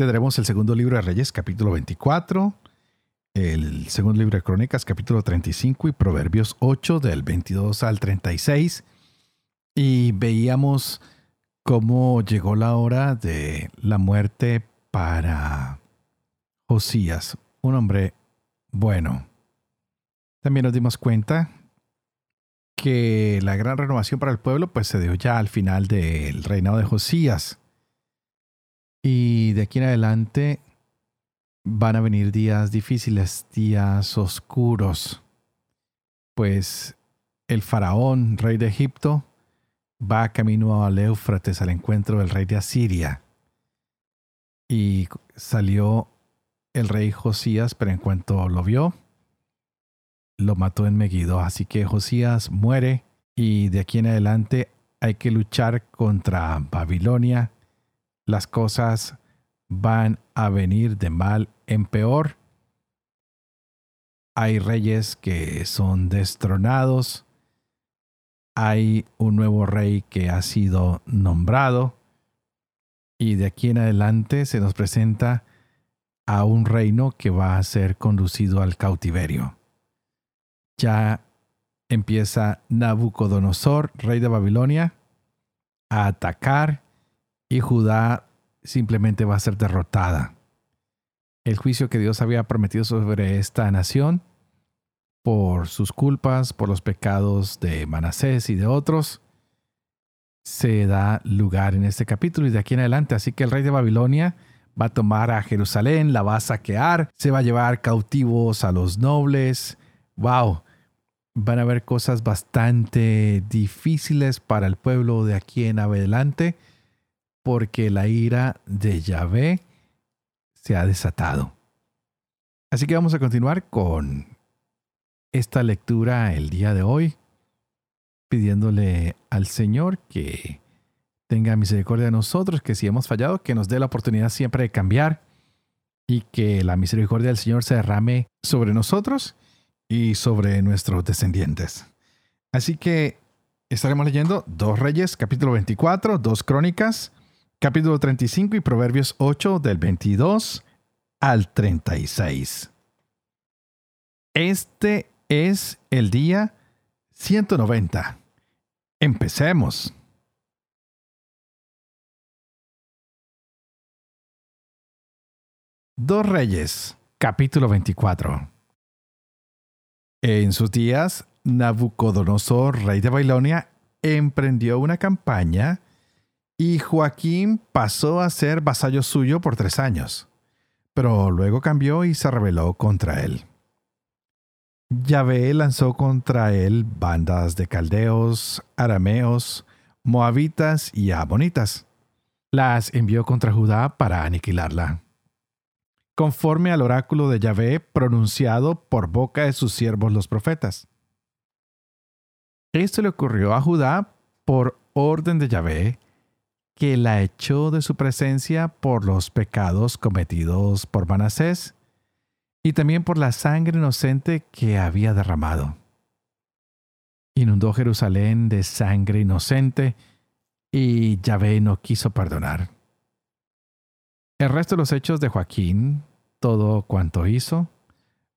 Tendremos el segundo libro de Reyes, capítulo 24, el segundo libro de Crónicas, capítulo 35 y Proverbios 8, del 22 al 36. Y veíamos cómo llegó la hora de la muerte para Josías, un hombre bueno. También nos dimos cuenta que la gran renovación para el pueblo pues se dio ya al final del reinado de Josías. Y de aquí en adelante van a venir días difíciles, días oscuros, pues el faraón, rey de Egipto, va camino al Éufrates al encuentro del rey de Asiria. Y salió el rey Josías, pero en cuanto lo vio, lo mató en Megiddo. Así que Josías muere y de aquí en adelante hay que luchar contra Babilonia. Las cosas van a venir de mal en peor. Hay reyes que son destronados. Hay un nuevo rey que ha sido nombrado. Y de aquí en adelante se nos presenta a un reino que va a ser conducido al cautiverio ya empieza Nabucodonosor, rey de Babilonia, a atacar y Judá simplemente va a ser derrotada. El juicio que Dios había prometido sobre esta nación por sus culpas, por los pecados de Manasés y de otros, se da lugar en este capítulo y de aquí en adelante. Así que el rey de Babilonia va a tomar a Jerusalén, la va a saquear, se va a llevar cautivos a los nobles. ¡Wow! van a haber cosas bastante difíciles para el pueblo de aquí en adelante porque la ira de Yahvé se ha desatado. Así que vamos a continuar con esta lectura el día de hoy, pidiéndole al Señor que tenga misericordia de nosotros, que si hemos fallado, que nos dé la oportunidad siempre de cambiar y que la misericordia del Señor se derrame sobre nosotros y sobre nuestros descendientes. Así que estaremos leyendo Dos Reyes, capítulo 24, Dos Crónicas, capítulo 35 y Proverbios 8 del 22 al 36. Este es el día 190. Empecemos. Dos Reyes, capítulo 24. En sus días, Nabucodonosor, rey de Babilonia, emprendió una campaña y Joaquín pasó a ser vasallo suyo por tres años, pero luego cambió y se rebeló contra él. Yahvé lanzó contra él bandas de caldeos, arameos, moabitas y amonitas. Las envió contra Judá para aniquilarla conforme al oráculo de Yahvé pronunciado por boca de sus siervos los profetas. Esto le ocurrió a Judá por orden de Yahvé, que la echó de su presencia por los pecados cometidos por Manasés y también por la sangre inocente que había derramado. Inundó Jerusalén de sangre inocente y Yahvé no quiso perdonar. El resto de los hechos de Joaquín, todo cuanto hizo,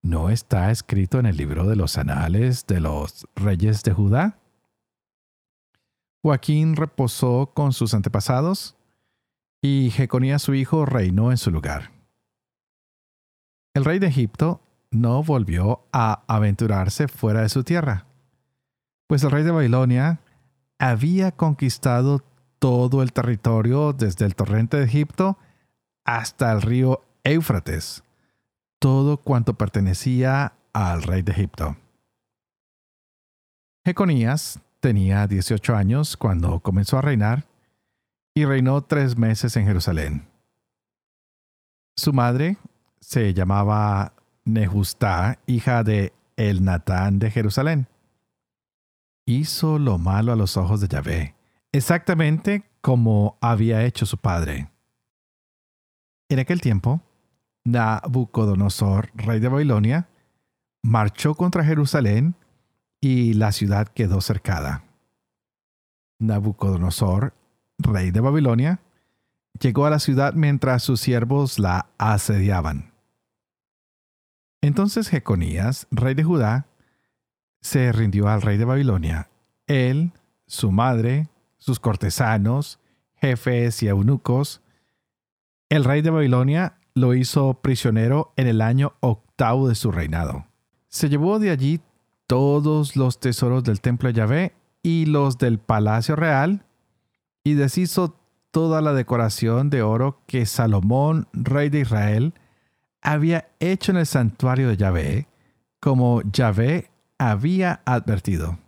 ¿no está escrito en el libro de los anales de los reyes de Judá? Joaquín reposó con sus antepasados y Jeconías su hijo reinó en su lugar. El rey de Egipto no volvió a aventurarse fuera de su tierra, pues el rey de Babilonia había conquistado todo el territorio desde el torrente de Egipto hasta el río Éufrates, todo cuanto pertenecía al rey de Egipto. Jeconías tenía 18 años cuando comenzó a reinar y reinó tres meses en Jerusalén. Su madre se llamaba Nehustá, hija de El Natán de Jerusalén. Hizo lo malo a los ojos de Yahvé, exactamente como había hecho su padre. En aquel tiempo, Nabucodonosor, rey de Babilonia, marchó contra Jerusalén y la ciudad quedó cercada. Nabucodonosor, rey de Babilonia, llegó a la ciudad mientras sus siervos la asediaban. Entonces Jeconías, rey de Judá, se rindió al rey de Babilonia. Él, su madre, sus cortesanos, jefes y eunucos. El rey de Babilonia lo hizo prisionero en el año octavo de su reinado. Se llevó de allí todos los tesoros del templo de Yahvé y los del palacio real, y deshizo toda la decoración de oro que Salomón, rey de Israel, había hecho en el santuario de Yahvé, como Yahvé había advertido.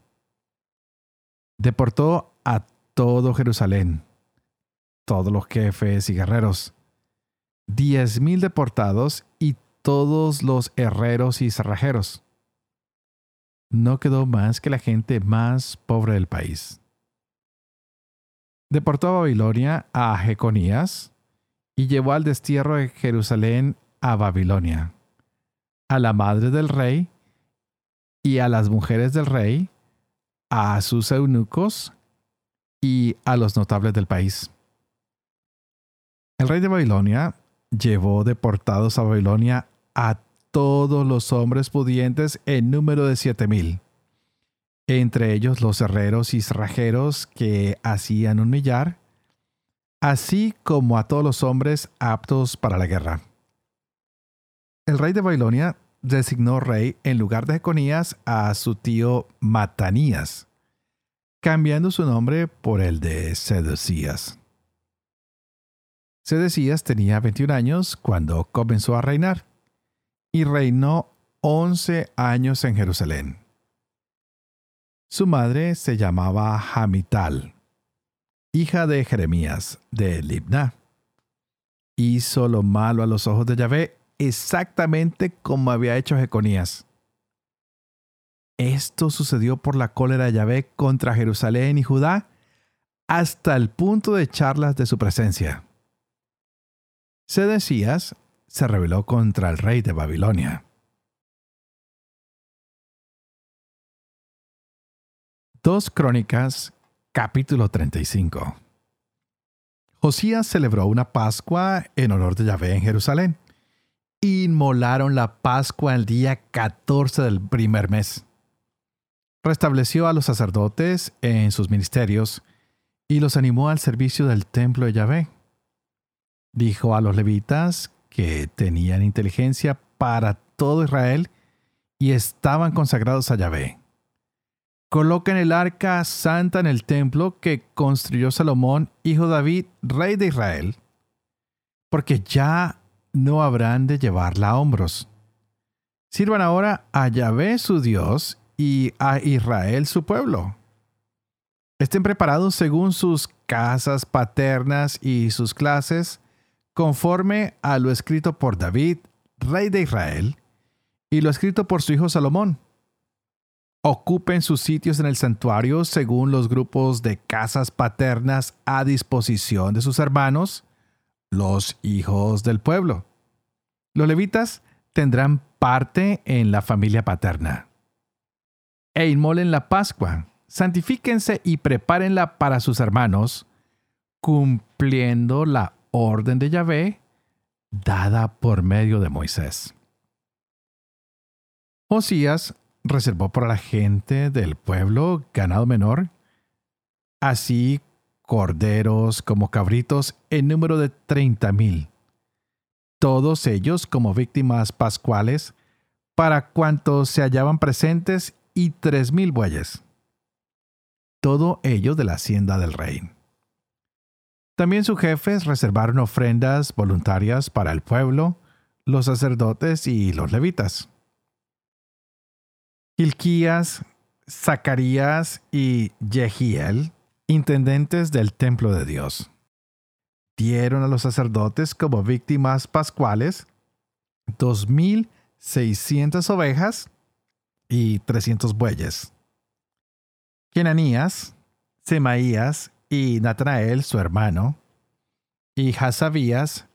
Deportó a todo Jerusalén, todos los jefes y guerreros, diez mil deportados y todos los herreros y cerrajeros. No quedó más que la gente más pobre del país. Deportó a Babilonia a Jeconías y llevó al destierro de Jerusalén a Babilonia, a la madre del rey y a las mujeres del rey, a sus eunucos y a los notables del país. El rey de Babilonia llevó deportados a Babilonia a todos los hombres pudientes en número de siete mil, entre ellos los herreros y cerrajeros que hacían un millar, así como a todos los hombres aptos para la guerra. El rey de Babilonia designó rey en lugar de Jeconías a su tío Matanías, cambiando su nombre por el de Sedecías. Sedecías tenía 21 años cuando comenzó a reinar y reinó 11 años en Jerusalén. Su madre se llamaba Hamital, hija de Jeremías de Libna. Hizo lo malo a los ojos de Yahvé exactamente como había hecho Jeconías. Esto sucedió por la cólera de Yahvé contra Jerusalén y Judá hasta el punto de echarlas de su presencia. Sedecías se rebeló contra el rey de Babilonia. Dos Crónicas, capítulo 35. Josías celebró una Pascua en honor de Yahvé en Jerusalén. Inmolaron la Pascua el día 14 del primer mes. Restableció a los sacerdotes en sus ministerios y los animó al servicio del templo de Yahvé dijo a los levitas que tenían inteligencia para todo Israel y estaban consagrados a Yahvé. Coloquen el arca santa en el templo que construyó Salomón, hijo de David, rey de Israel, porque ya no habrán de llevarla a hombros. Sirvan ahora a Yahvé su Dios y a Israel su pueblo. Estén preparados según sus casas paternas y sus clases, conforme a lo escrito por David, rey de Israel, y lo escrito por su hijo Salomón. Ocupen sus sitios en el santuario según los grupos de casas paternas a disposición de sus hermanos, los hijos del pueblo. Los levitas tendrán parte en la familia paterna. E inmolen la Pascua, santifíquense y prepárenla para sus hermanos, cumpliendo la orden de Yahvé dada por medio de Moisés. Osías reservó para la gente del pueblo ganado menor, así corderos como cabritos en número de treinta mil, todos ellos como víctimas pascuales para cuantos se hallaban presentes y tres mil bueyes, todo ello de la hacienda del rey. También sus jefes reservaron ofrendas voluntarias para el pueblo, los sacerdotes y los levitas. Hilquías, Zacarías y Jehiel, intendentes del templo de Dios. repartieron a los sacerdotes como víctimas pascuales 2.600 ovejas y 300 bueyes. Kenanías, Semaías y Natanael, su hermano, y Hasabías,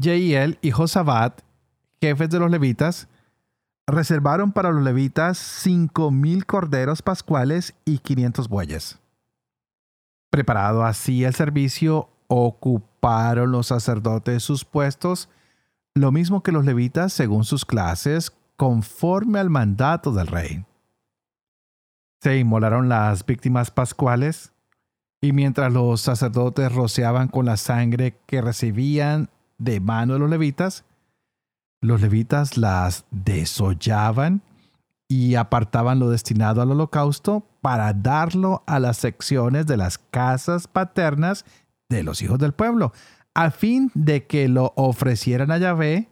Jeiel y Josabat, jefes de los levitas, reservaron para los levitas cinco mil corderos pascuales y quinientos bueyes. Preparado así el servicio, ocuparon los sacerdotes sus puestos, lo mismo que los levitas según sus clases, conforme al mandato del rey. Se inmolaron las víctimas pascuales, y mientras los sacerdotes rociaban con la sangre que recibían de mano de los levitas, los levitas las desollaban y apartaban lo destinado al holocausto para darlo a las secciones de las casas paternas de los hijos del pueblo, a fin de que lo ofrecieran a Yahvé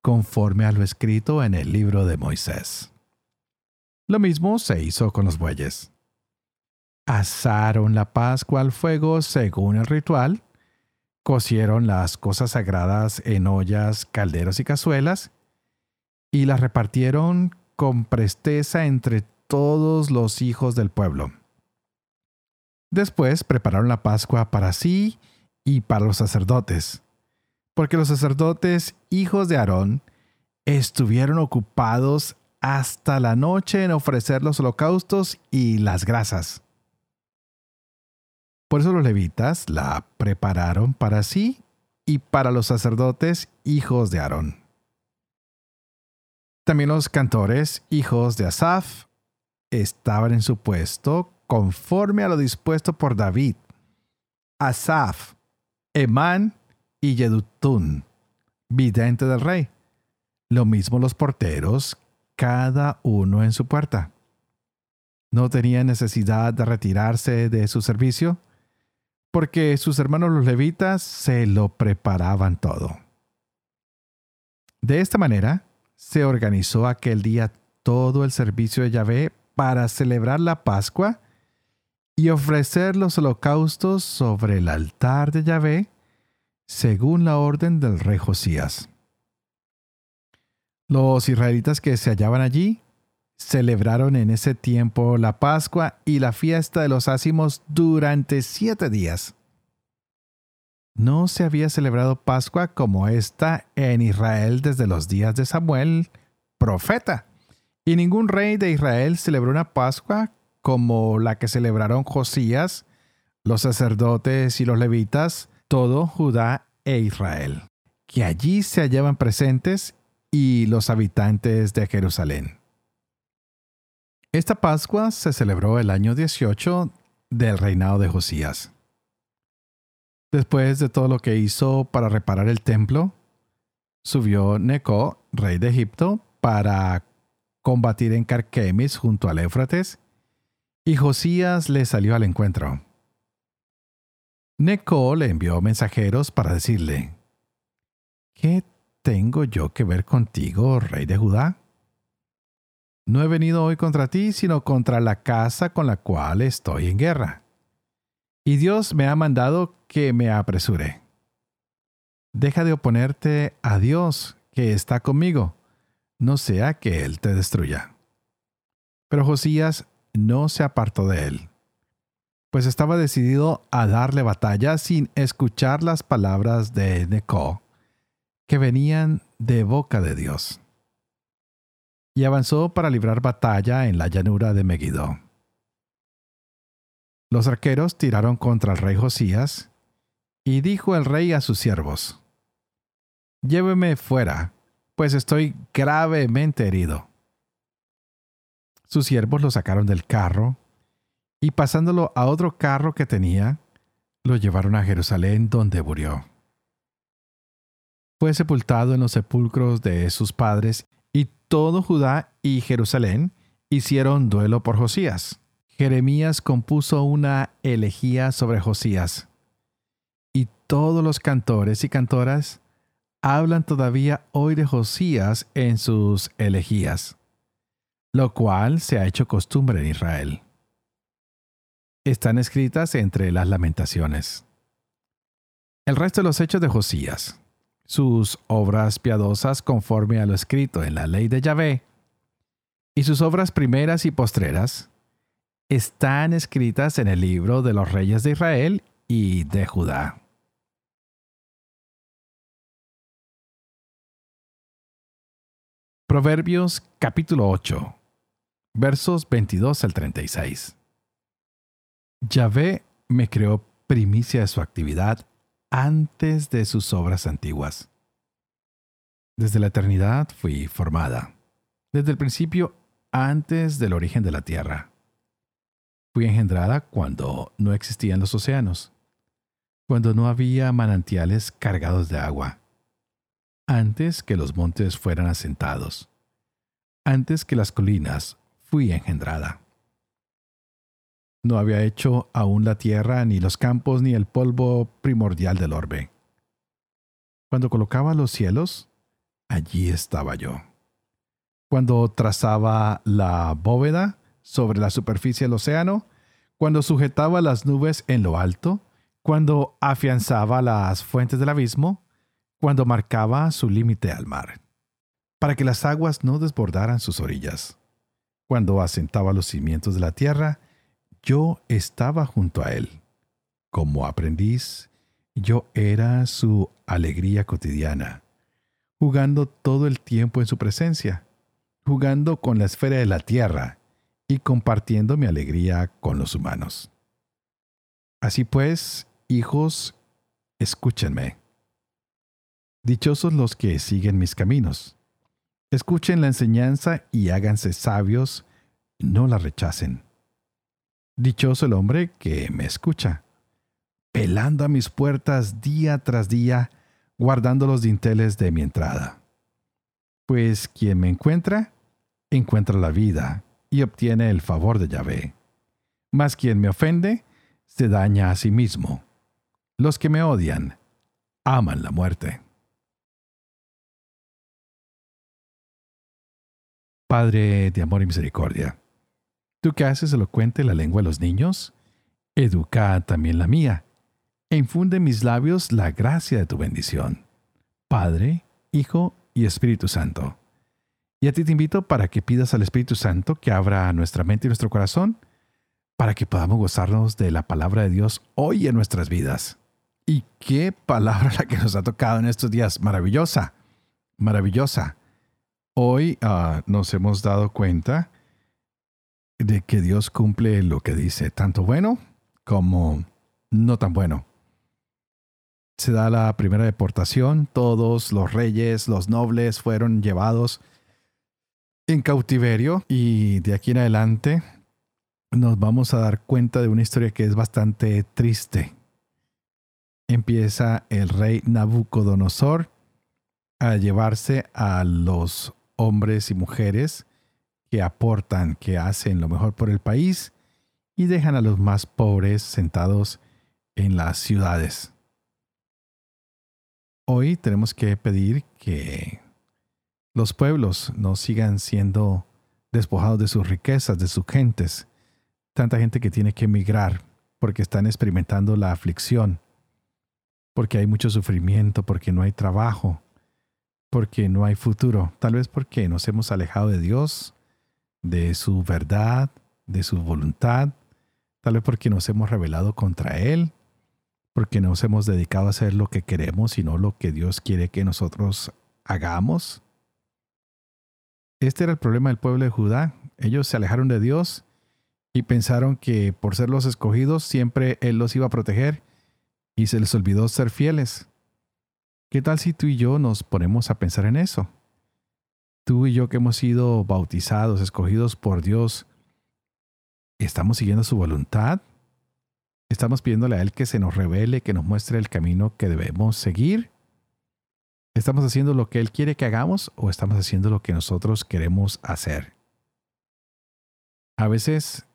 conforme a lo escrito en el libro de Moisés. Lo mismo se hizo con los bueyes. Asaron la Pascua al fuego según el ritual, cocieron las cosas sagradas en ollas, calderos y cazuelas, y las repartieron con presteza entre todos los hijos del pueblo. Después prepararon la Pascua para sí y para los sacerdotes, porque los sacerdotes, hijos de Aarón, estuvieron ocupados hasta la noche en ofrecer los holocaustos y las grasas. Por eso los levitas la prepararon para sí y para los sacerdotes hijos de Aarón. También los cantores hijos de Asaf estaban en su puesto conforme a lo dispuesto por David. Asaf, Emán y Yedutún, vidente del rey. Lo mismo los porteros, cada uno en su puerta. No tenían necesidad de retirarse de su servicio porque sus hermanos los levitas se lo preparaban todo. De esta manera, se organizó aquel día todo el servicio de Yahvé para celebrar la Pascua y ofrecer los holocaustos sobre el altar de Yahvé, según la orden del rey Josías. Los israelitas que se hallaban allí celebraron en ese tiempo la Pascua y la fiesta de los ácimos durante siete días. No se había celebrado Pascua como esta en Israel desde los días de Samuel, profeta, y ningún rey de Israel celebró una Pascua como la que celebraron Josías, los sacerdotes y los levitas, todo Judá e Israel, que allí se hallaban presentes y los habitantes de Jerusalén. Esta Pascua se celebró el año 18 del reinado de Josías. Después de todo lo que hizo para reparar el templo, subió Neco, rey de Egipto, para combatir en Carquemis junto al Éufrates, y Josías le salió al encuentro. Neco le envió mensajeros para decirle, ¿Qué tengo yo que ver contigo, rey de Judá? No he venido hoy contra ti, sino contra la casa con la cual estoy en guerra. Y Dios me ha mandado que me apresure. Deja de oponerte a Dios que está conmigo, no sea que Él te destruya. Pero Josías no se apartó de él, pues estaba decidido a darle batalla sin escuchar las palabras de Neco, que venían de boca de Dios y avanzó para librar batalla en la llanura de Megiddo. Los arqueros tiraron contra el rey Josías, y dijo el rey a sus siervos, Lléveme fuera, pues estoy gravemente herido. Sus siervos lo sacaron del carro, y pasándolo a otro carro que tenía, lo llevaron a Jerusalén donde murió. Fue sepultado en los sepulcros de sus padres todo Judá y Jerusalén hicieron duelo por Josías. Jeremías compuso una elegía sobre Josías. Y todos los cantores y cantoras hablan todavía hoy de Josías en sus elegías, lo cual se ha hecho costumbre en Israel. Están escritas entre las lamentaciones. El resto de los hechos de Josías, sus obras piadosas conforme a lo escrito en la ley de Yahvé, y sus obras primeras y postreras, están escritas en el libro de los reyes de Israel y de Judá. Proverbios capítulo 8, versos 22 al 36. Yahvé me creó primicia de su actividad antes de sus obras antiguas. Desde la eternidad fui formada, desde el principio antes del origen de la tierra. Fui engendrada cuando no existían los océanos, cuando no había manantiales cargados de agua, antes que los montes fueran asentados, antes que las colinas fui engendrada. No había hecho aún la tierra, ni los campos, ni el polvo primordial del orbe. Cuando colocaba los cielos, allí estaba yo. Cuando trazaba la bóveda sobre la superficie del océano, cuando sujetaba las nubes en lo alto, cuando afianzaba las fuentes del abismo, cuando marcaba su límite al mar, para que las aguas no desbordaran sus orillas, cuando asentaba los cimientos de la tierra, yo estaba junto a él. Como aprendiz, yo era su alegría cotidiana, jugando todo el tiempo en su presencia, jugando con la esfera de la tierra y compartiendo mi alegría con los humanos. Así pues, hijos, escúchenme. Dichosos los que siguen mis caminos. Escuchen la enseñanza y háganse sabios, no la rechacen. Dichoso el hombre que me escucha, pelando a mis puertas día tras día, guardando los dinteles de mi entrada. Pues quien me encuentra, encuentra la vida y obtiene el favor de Yahvé. Mas quien me ofende, se daña a sí mismo. Los que me odian, aman la muerte. Padre de amor y misericordia, tú que haces elocuente la lengua de los niños, educa también la mía, e infunde en mis labios la gracia de tu bendición. Padre, Hijo y Espíritu Santo. Y a ti te invito para que pidas al Espíritu Santo que abra nuestra mente y nuestro corazón para que podamos gozarnos de la palabra de Dios hoy en nuestras vidas. Y qué palabra la que nos ha tocado en estos días, maravillosa, maravillosa. Hoy ah, nos hemos dado cuenta de que Dios cumple lo que dice, tanto bueno como no tan bueno. Se da la primera deportación, todos los reyes, los nobles fueron llevados en cautiverio y de aquí en adelante nos vamos a dar cuenta de una historia que es bastante triste. Empieza el rey Nabucodonosor a llevarse a los hombres y mujeres que aportan, que hacen lo mejor por el país y dejan a los más pobres sentados en las ciudades. Hoy tenemos que pedir que los pueblos no sigan siendo despojados de sus riquezas, de sus gentes. Tanta gente que tiene que emigrar porque están experimentando la aflicción, porque hay mucho sufrimiento, porque no hay trabajo, porque no hay futuro, tal vez porque nos hemos alejado de Dios, de su verdad, de su voluntad, tal vez porque nos hemos rebelado contra Él, porque nos hemos dedicado a hacer lo que queremos y no lo que Dios quiere que nosotros hagamos. Este era el problema del pueblo de Judá. Ellos se alejaron de Dios y pensaron que por ser los escogidos siempre Él los iba a proteger y se les olvidó ser fieles. ¿Qué tal si tú y yo nos ponemos a pensar en eso? Tú y yo que hemos sido bautizados, escogidos por Dios, ¿estamos siguiendo su voluntad? ¿Estamos pidiéndole a Él que se nos revele, que nos muestre el camino que debemos seguir? ¿Estamos haciendo lo que Él quiere que hagamos o estamos haciendo lo que nosotros queremos hacer? A veces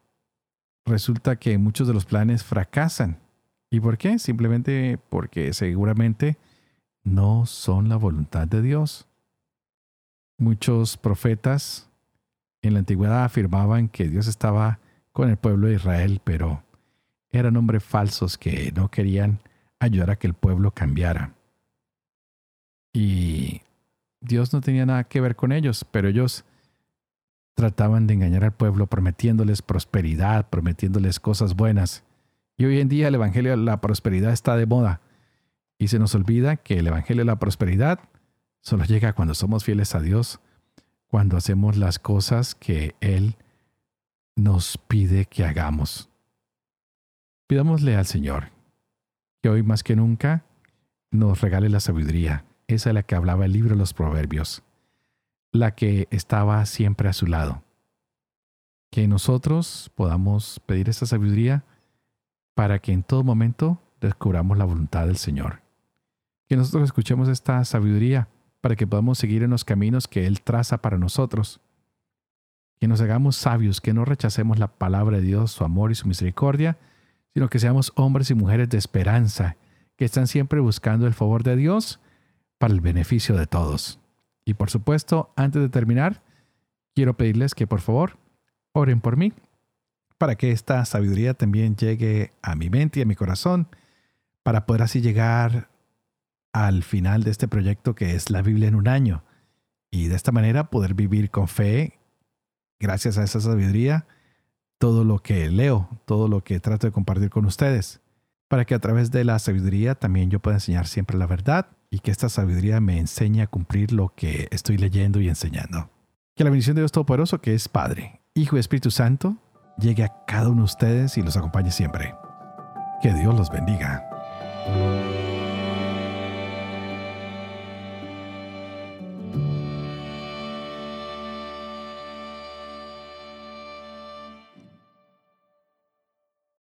resulta que muchos de los planes fracasan. ¿Y por qué? Simplemente porque seguramente no son la voluntad de Dios. Muchos profetas en la antigüedad afirmaban que Dios estaba con el pueblo de Israel, pero eran hombres falsos que no querían ayudar a que el pueblo cambiara. Y Dios no tenía nada que ver con ellos, pero ellos trataban de engañar al pueblo prometiéndoles prosperidad, prometiéndoles cosas buenas. Y hoy en día el Evangelio de la Prosperidad está de moda. Y se nos olvida que el Evangelio de la Prosperidad solo llega cuando somos fieles a Dios, cuando hacemos las cosas que Él nos pide que hagamos. Pidámosle al Señor que hoy más que nunca nos regale la sabiduría, esa es la que hablaba el libro de los Proverbios, la que estaba siempre a su lado. Que nosotros podamos pedir esa sabiduría para que en todo momento descubramos la voluntad del Señor. Que nosotros escuchemos esta sabiduría para que podamos seguir en los caminos que Él traza para nosotros. Que nos hagamos sabios, que no rechacemos la palabra de Dios, su amor y su misericordia, sino que seamos hombres y mujeres de esperanza, que están siempre buscando el favor de Dios para el beneficio de todos. Y por supuesto, antes de terminar, quiero pedirles que por favor oren por mí, para que esta sabiduría también llegue a mi mente y a mi corazón, para poder así llegar al final de este proyecto que es la Biblia en un año. Y de esta manera poder vivir con fe, gracias a esa sabiduría, todo lo que leo, todo lo que trato de compartir con ustedes, para que a través de la sabiduría también yo pueda enseñar siempre la verdad y que esta sabiduría me enseñe a cumplir lo que estoy leyendo y enseñando. Que la bendición de Dios Todopoderoso, que es Padre, Hijo y Espíritu Santo, llegue a cada uno de ustedes y los acompañe siempre. Que Dios los bendiga.